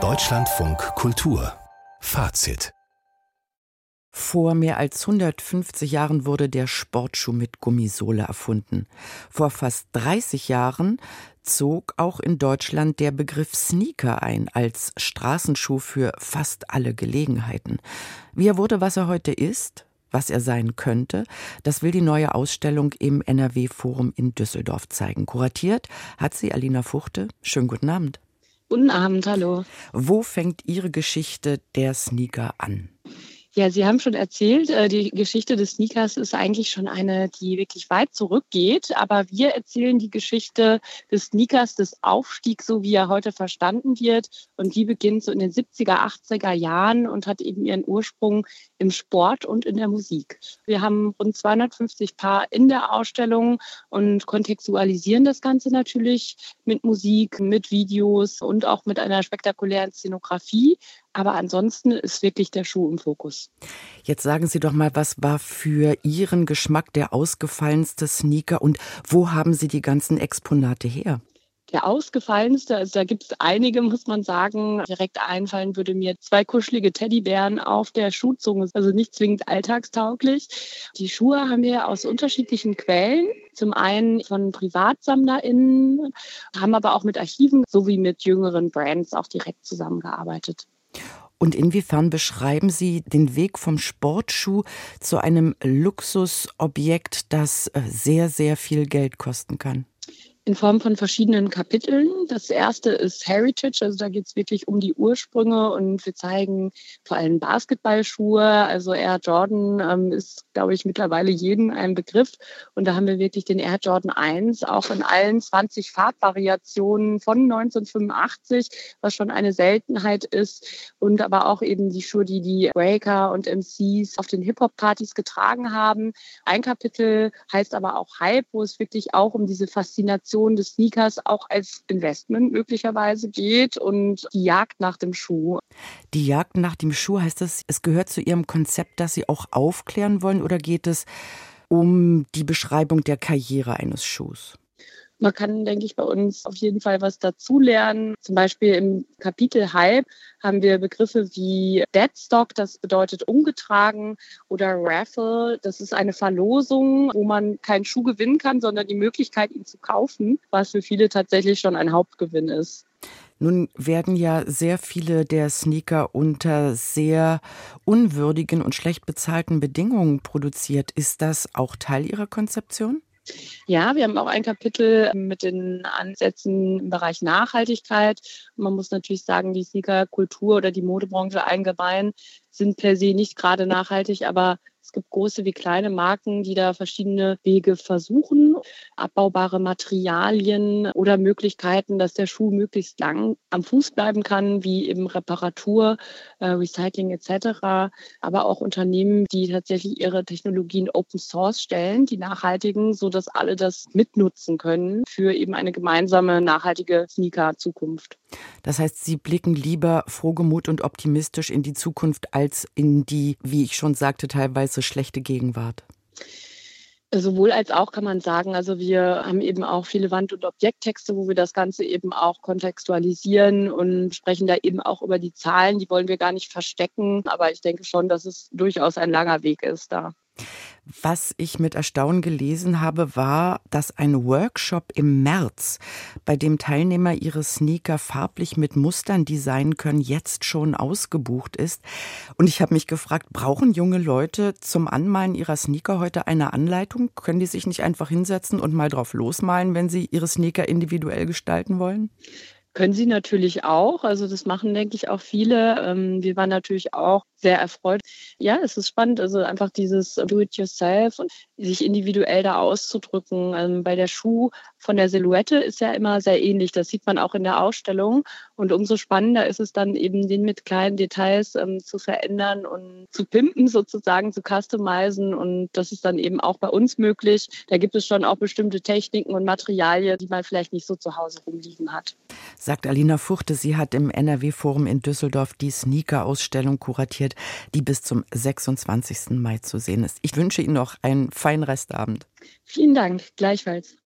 Deutschlandfunk Kultur Fazit vor mehr als 150 Jahren wurde der Sportschuh mit Gummisohle erfunden. Vor fast 30 Jahren zog auch in Deutschland der Begriff Sneaker ein als Straßenschuh für fast alle Gelegenheiten. Wie er wurde, was er heute ist, was er sein könnte, das will die neue Ausstellung im NRW-Forum in Düsseldorf zeigen. Kuratiert hat sie Alina Fuchte. Schönen guten Abend. Guten Abend, hallo. Wo fängt Ihre Geschichte der Sneaker an? Ja, Sie haben schon erzählt, äh, die Geschichte des Sneakers ist eigentlich schon eine, die wirklich weit zurückgeht. Aber wir erzählen die Geschichte des Sneakers, des Aufstiegs, so wie er heute verstanden wird. Und die beginnt so in den 70er, 80er Jahren und hat eben ihren Ursprung im Sport und in der Musik. Wir haben rund 250 Paar in der Ausstellung und kontextualisieren das Ganze natürlich mit Musik, mit Videos und auch mit einer spektakulären Szenografie. Aber ansonsten ist wirklich der Schuh im Fokus. Jetzt sagen Sie doch mal, was war für Ihren Geschmack der ausgefallenste Sneaker und wo haben Sie die ganzen Exponate her? Der ausgefallenste, also da gibt es einige, muss man sagen. Direkt einfallen würde mir zwei kuschelige Teddybären auf der Schuhzunge, also nicht zwingend alltagstauglich. Die Schuhe haben wir aus unterschiedlichen Quellen. Zum einen von PrivatsammlerInnen, haben aber auch mit Archiven sowie mit jüngeren Brands auch direkt zusammengearbeitet. Und inwiefern beschreiben Sie den Weg vom Sportschuh zu einem Luxusobjekt, das äh, sehr, sehr viel Geld kosten kann? In Form von verschiedenen Kapiteln. Das erste ist Heritage, also da geht es wirklich um die Ursprünge und wir zeigen vor allem Basketballschuhe. Also Air Jordan ähm, ist, glaube ich, mittlerweile jedem ein Begriff. Und da haben wir wirklich den Air Jordan 1 auch in allen 20 Farbvariationen von 1985, was schon eine Seltenheit ist. Und aber auch eben die Schuhe, die die Breaker und MCs auf den Hip-Hop-Partys getragen haben. Ein Kapitel heißt aber auch Hype, wo es wirklich auch um diese Faszination Faszination des Sneakers auch als Investment möglicherweise geht und die Jagd nach dem Schuh. Die Jagd nach dem Schuh heißt das, es gehört zu Ihrem Konzept, dass Sie auch aufklären wollen oder geht es um die Beschreibung der Karriere eines Schuhs? Man kann, denke ich, bei uns auf jeden Fall was dazulernen. Zum Beispiel im Kapitel Hype haben wir Begriffe wie Deadstock, das bedeutet umgetragen, oder Raffle, das ist eine Verlosung, wo man keinen Schuh gewinnen kann, sondern die Möglichkeit, ihn zu kaufen, was für viele tatsächlich schon ein Hauptgewinn ist. Nun werden ja sehr viele der Sneaker unter sehr unwürdigen und schlecht bezahlten Bedingungen produziert. Ist das auch Teil Ihrer Konzeption? Ja, wir haben auch ein Kapitel mit den Ansätzen im Bereich Nachhaltigkeit. Man muss natürlich sagen, die Sneaker-Kultur oder die Modebranche allgemein sind per se nicht gerade nachhaltig, aber es gibt große wie kleine Marken, die da verschiedene Wege versuchen, abbaubare Materialien oder Möglichkeiten, dass der Schuh möglichst lang am Fuß bleiben kann, wie eben Reparatur, äh, Recycling etc. Aber auch Unternehmen, die tatsächlich ihre Technologien Open Source stellen, die nachhaltigen, so dass alle das mitnutzen können für eben eine gemeinsame nachhaltige Sneaker-Zukunft. Das heißt, Sie blicken lieber frohgemut und optimistisch in die Zukunft als in die, wie ich schon sagte, teilweise schlechte Gegenwart? Sowohl als auch kann man sagen, also wir haben eben auch viele Wand- und Objekttexte, wo wir das Ganze eben auch kontextualisieren und sprechen da eben auch über die Zahlen. Die wollen wir gar nicht verstecken, aber ich denke schon, dass es durchaus ein langer Weg ist da. Was ich mit Erstaunen gelesen habe, war, dass ein Workshop im März, bei dem Teilnehmer ihre Sneaker farblich mit Mustern designen können, jetzt schon ausgebucht ist. Und ich habe mich gefragt, brauchen junge Leute zum Anmalen ihrer Sneaker heute eine Anleitung? Können die sich nicht einfach hinsetzen und mal drauf losmalen, wenn sie ihre Sneaker individuell gestalten wollen? Können sie natürlich auch. Also das machen, denke ich, auch viele. Ähm, wir waren natürlich auch sehr erfreut. Ja, es ist spannend, also einfach dieses Do-it-yourself und sich individuell da auszudrücken. Ähm, bei der Schuh von der Silhouette ist ja immer sehr ähnlich. Das sieht man auch in der Ausstellung. Und umso spannender ist es dann eben, den mit kleinen Details ähm, zu verändern und zu pimpen sozusagen, zu customizen. Und das ist dann eben auch bei uns möglich. Da gibt es schon auch bestimmte Techniken und Materialien, die man vielleicht nicht so zu Hause rumliegen hat sagt Alina Fuchte. Sie hat im NRW-Forum in Düsseldorf die Sneaker-Ausstellung kuratiert, die bis zum 26. Mai zu sehen ist. Ich wünsche Ihnen noch einen feinen Restabend. Vielen Dank, gleichfalls.